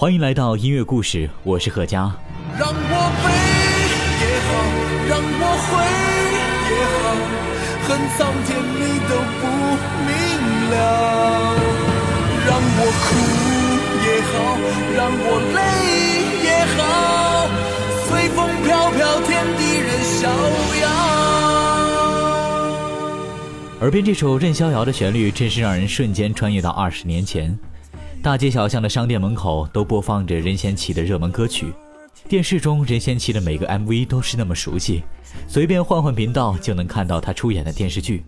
欢迎来到音乐故事，我是贺佳。让我悲也好，让我悔也好，恨苍天你都不明了。让我哭也好，让我泪也好，随风飘飘，天地任逍遥。耳边这首任逍遥的旋律，真是让人瞬间穿越到二十年前。大街小巷的商店门口都播放着任贤齐的热门歌曲，电视中任贤齐的每个 MV 都是那么熟悉，随便换换频道就能看到他出演的电视剧。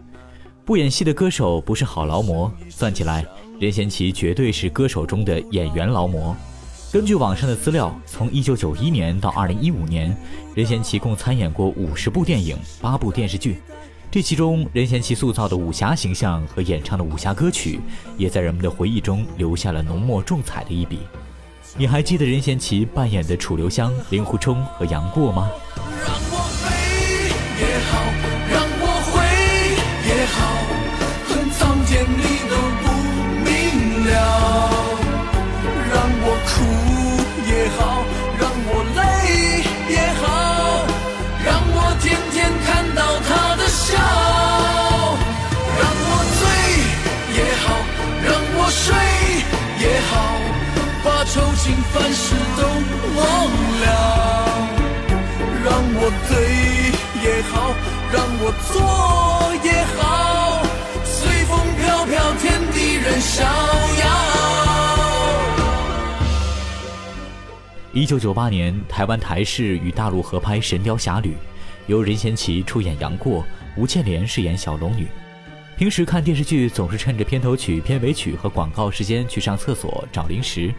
不演戏的歌手不是好劳模，算起来，任贤齐绝对是歌手中的演员劳模。根据网上的资料，从1991年到2015年，任贤齐共参演过50部电影、8部电视剧。这其中，任贤齐塑造的武侠形象和演唱的武侠歌曲，也在人们的回忆中留下了浓墨重彩的一笔。你还记得任贤齐扮演的楚留香、令狐冲和杨过吗？让我飞也好，逍遥。一九九八年，台湾台视与大陆合拍《神雕侠侣》，由任贤齐出演杨过，吴倩莲饰演小龙女。平时看电视剧总是趁着片头曲、片尾曲和广告时间去上厕所找零食，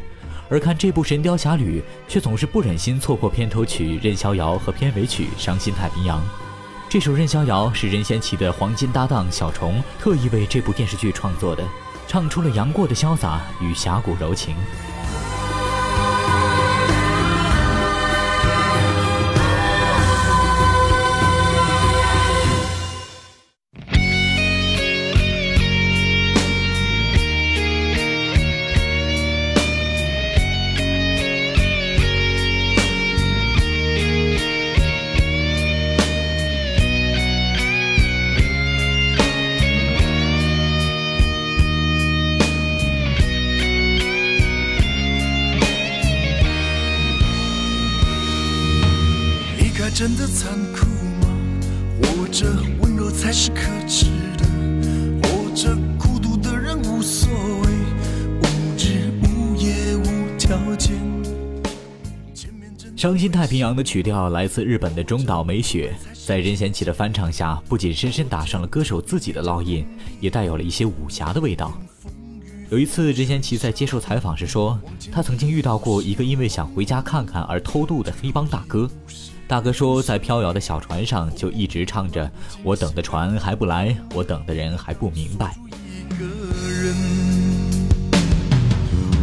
而看这部《神雕侠侣》却总是不忍心错过片头曲《任逍遥》和片尾曲《伤心太平洋》。这首《任逍遥》是任贤齐的黄金搭档小虫特意为这部电视剧创作的，唱出了杨过的潇洒与侠骨柔情。可耻的，孤独的人无所谓，无日无夜无条件。伤心太平洋的曲调来自日本的中岛美雪，在任贤齐的翻唱下，不仅深深打上了歌手自己的烙印，也带有了一些武侠的味道。有一次，任贤齐在接受采访时说，他曾经遇到过一个因为想回家看看而偷渡的黑帮大哥。大哥说，在飘摇的小船上就一直唱着“我等的船还不来，我等的人还不明白”。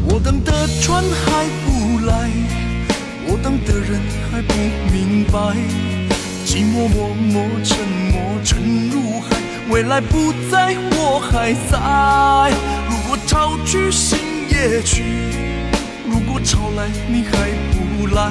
我等的船还不来，我等的人还不明白，寂寞默默沉默沉入海，未来不在，我还在。如果潮去心也去，如果潮来你还不来，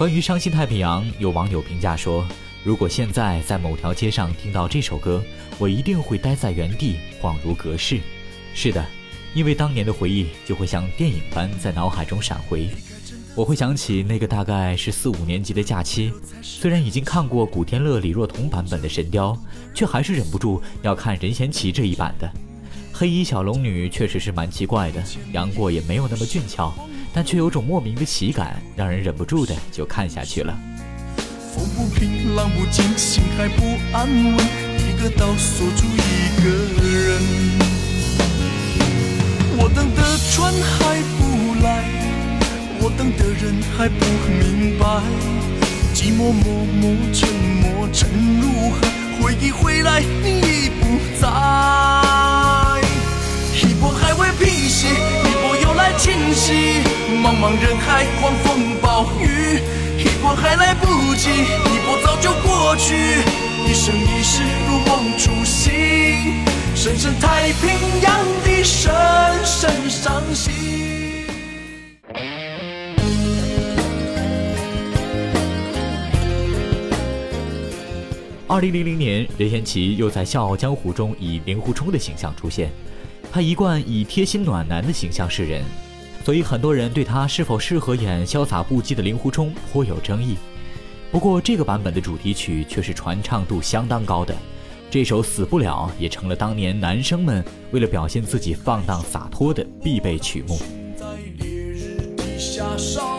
关于《伤心太平洋》，有网友评价说：“如果现在在某条街上听到这首歌，我一定会待在原地，恍如隔世。”是的，因为当年的回忆就会像电影般在脑海中闪回。我会想起那个大概是四五年级的假期，虽然已经看过古天乐、李若彤版本的《神雕》，却还是忍不住要看任贤齐这一版的。黑衣小龙女确实是蛮奇怪的，杨过也没有那么俊俏，但却有种莫名的喜感，让人忍不住的就看下去了。风不平，浪不静，心还不安稳，一个岛锁住一个人。我等的船还不来，我等的人还不明白，寂寞默默沉默沉如海，回忆回来你已不在。一波还未平息，一波又来侵袭，茫茫人海，狂风暴雨，一波还来不及，一波早就过去，一生一世如梦初醒，深深太平洋的深深伤心。二零零零年，任贤齐又在《笑傲江湖》中以令狐冲的形象出现。他一贯以贴心暖男的形象示人，所以很多人对他是否适合演潇洒不羁的令狐冲颇有争议。不过，这个版本的主题曲却是传唱度相当高的，这首《死不了》也成了当年男生们为了表现自己放荡洒脱的必备曲目。在烈日底下烧，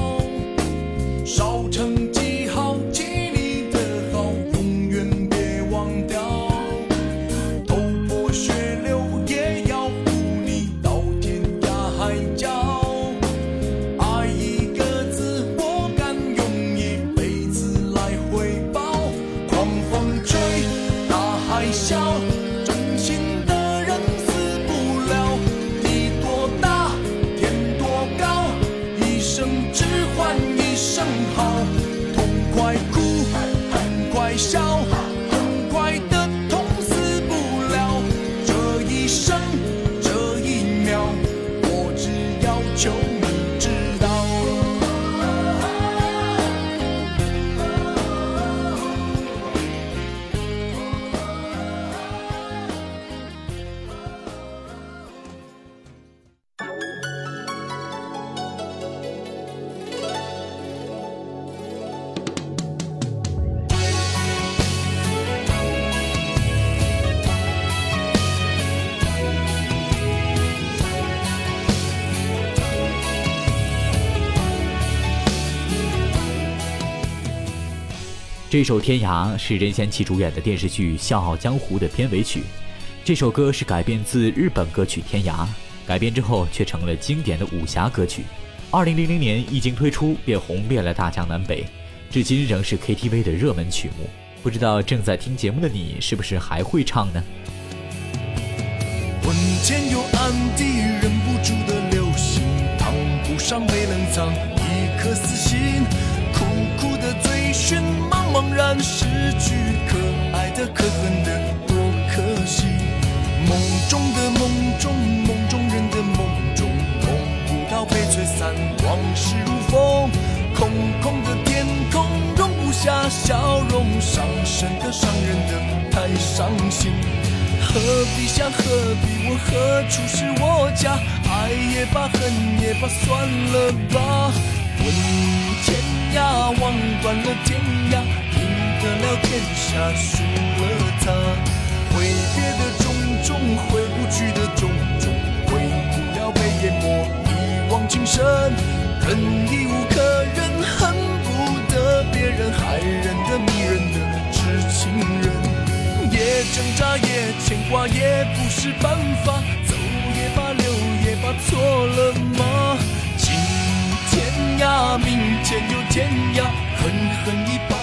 海啸，真心这首《天涯》是任贤齐主演的电视剧《笑傲江湖》的片尾曲。这首歌是改编自日本歌曲《天涯》，改编之后却成了经典的武侠歌曲。二零零零年一经推出便红遍了大江南北，至今仍是 KTV 的热门曲目。不知道正在听节目的你是不是还会唱呢？魂牵又暗地忍不住的流星，烫不上没冷藏一颗死心，寻，茫茫然失去，可爱的可恨的多可惜。梦中的梦中，梦中人的梦中，梦不到被吹散，往事如风，空空的天空容不下笑容，伤神的伤人的太伤心。何必想何必问何处是我家？爱也罢，恨也罢，算了吧。问天呀，望断了天涯，赢得了天下，输了他。挥别的种种，回不去的种种，回不了被淹没一往情深。忍已无可忍，恨不得别人害人的迷人的痴情人。也挣扎，也牵挂，也不是办法。走也罢，留也罢，错了吗？今天涯，明天又天涯，狠狠一把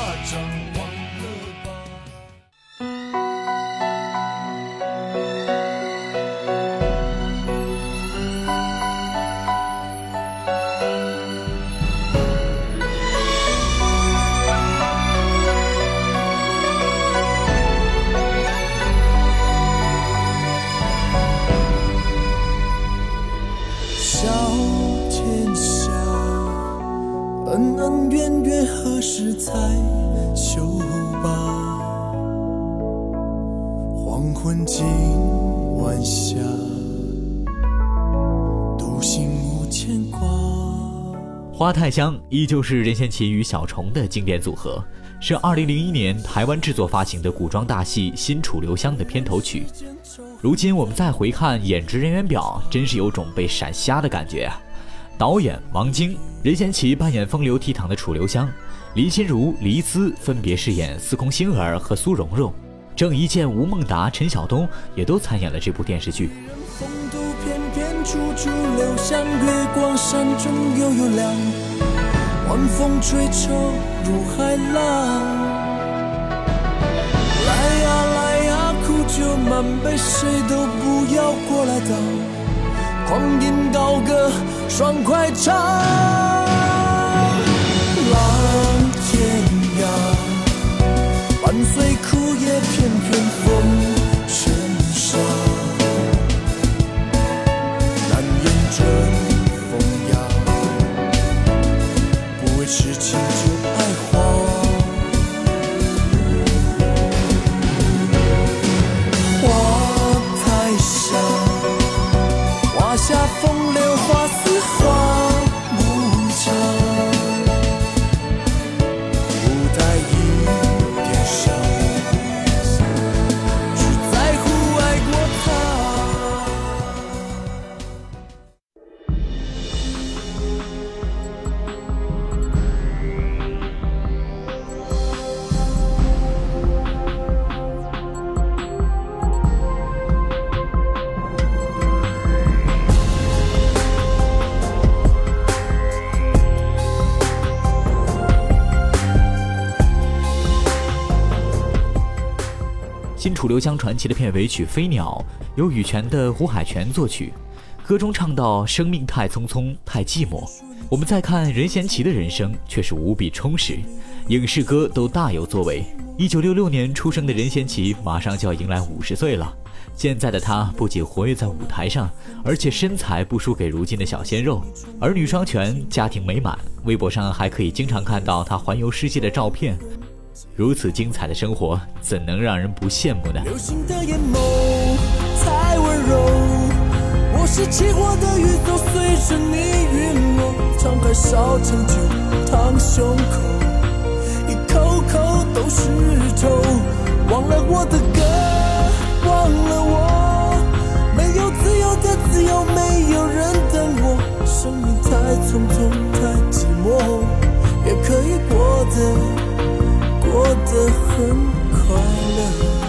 恩恩怨怨何时才休罢？黄昏今晚霞，独行无牵挂。花太香依旧是任贤齐与小虫的经典组合，是2001年台湾制作发行的古装大戏《新楚留香》的片头曲。如今我们再回看演职人员表，真是有种被闪瞎的感觉啊！导演王晶，任贤齐扮演风流倜傥的楚留香，林心如、黎姿分别饰演司空星儿和苏蓉蓉，郑伊健、吴孟达、陈晓东也都参演了这部电视剧。风度翩翩，处处留香，月光山中悠悠亮。晚风吹愁如海浪。来呀来呀，苦酒满杯，谁都不要过来挡。狂饮高歌，爽快唱。浪天涯，伴随枯叶片片楚留香传奇的片尾曲《飞鸟》由羽泉的胡海泉作曲，歌中唱到生命太匆匆，太寂寞。我们再看任贤齐的人生，却是无比充实，影视歌都大有作为。一九六六年出生的任贤齐，马上就要迎来五十岁了。现在的他不仅活跃在舞台上，而且身材不输给如今的小鲜肉，儿女双全，家庭美满。微博上还可以经常看到他环游世界的照片。如此精彩的生活，怎能让人不羡慕呢？流星的眼眸太温柔，我是起火的宇宙，随着你陨落。敞开烧成酒，烫胸口，一口口都是愁。忘了我的歌，忘了我，没有自由的自由，没有人等我。生命太匆匆，太寂寞，也可以过得。过得很快乐。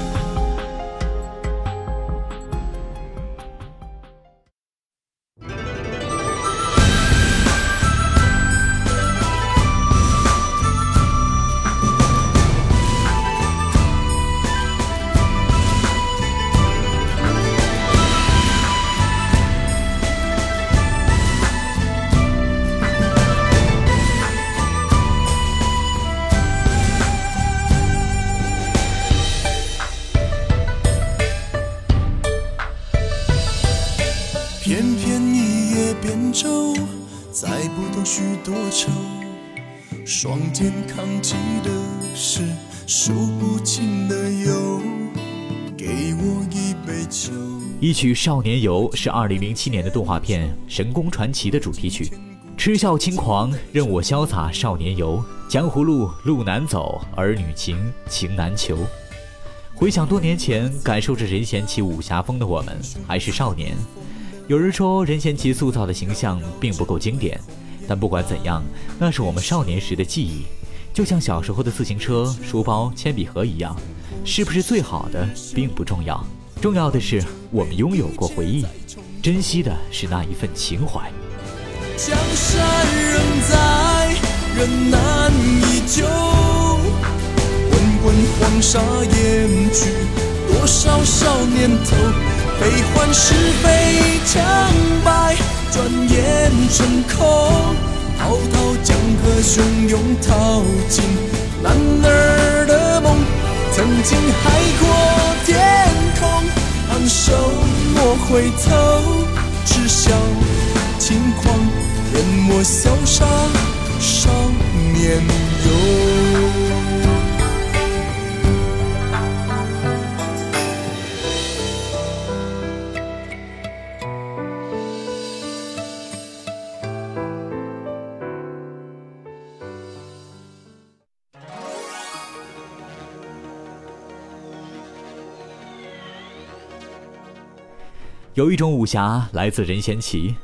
记得是数不清的忧，给我一杯酒。一曲《少年游》是2007年的动画片《神功传奇》的主题曲。痴笑轻狂，任我潇洒少年游。江湖路，路难走；儿女情，情难求。回想多年前，感受着任贤齐武侠风的我们，还是少年。有人说任贤齐塑造的形象并不够经典，但不管怎样，那是我们少年时的记忆，就像小时候的自行车、书包、铅笔盒一样，是不是最好的并不重要，重要的是我们拥有过回忆，珍惜的是那一份情怀。江山仍在，人难依旧。滚滚黄沙掩去多少少年头，悲欢是非成败，转眼成空。滔滔江河汹涌，淘尽男儿的梦。曾经海阔天空，昂首莫回头，只笑轻狂，任我潇洒少年游。有一种武侠来自任贤齐，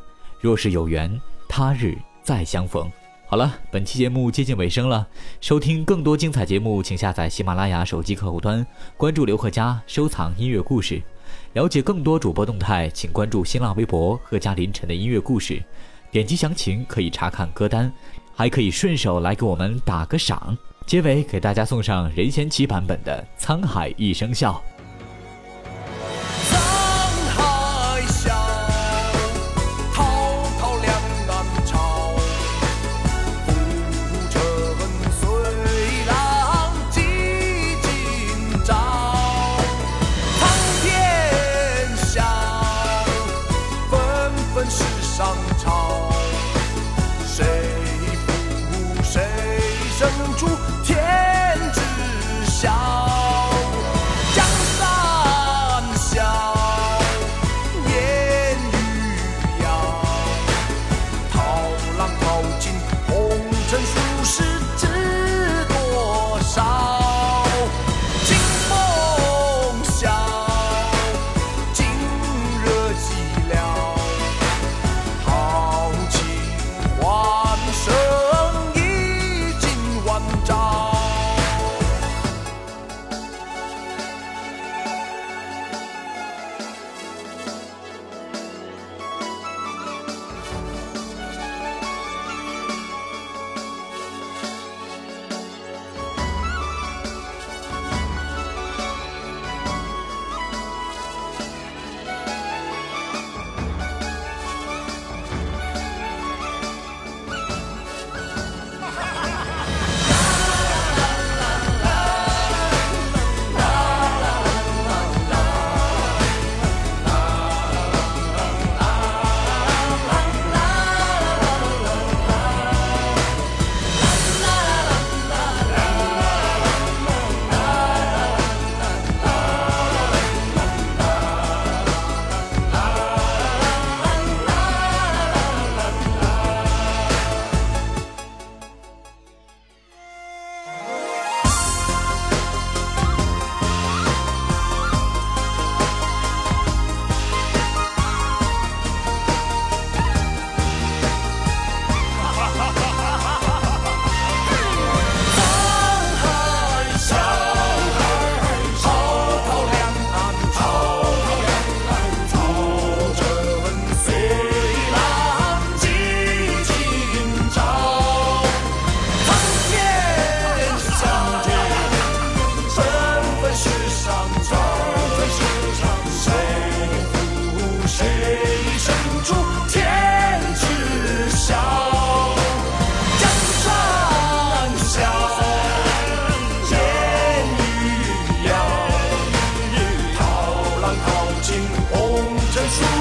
若是有缘，他日再相逢。好了，本期节目接近尾声了。收听更多精彩节目，请下载喜马拉雅手机客户端，关注刘贺佳，收藏音乐故事。了解更多主播动态，请关注新浪微博贺佳凌晨的音乐故事。点击详情可以查看歌单，还可以顺手来给我们打个赏。结尾给大家送上任贤齐版本的《沧海一声笑》。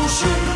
不是。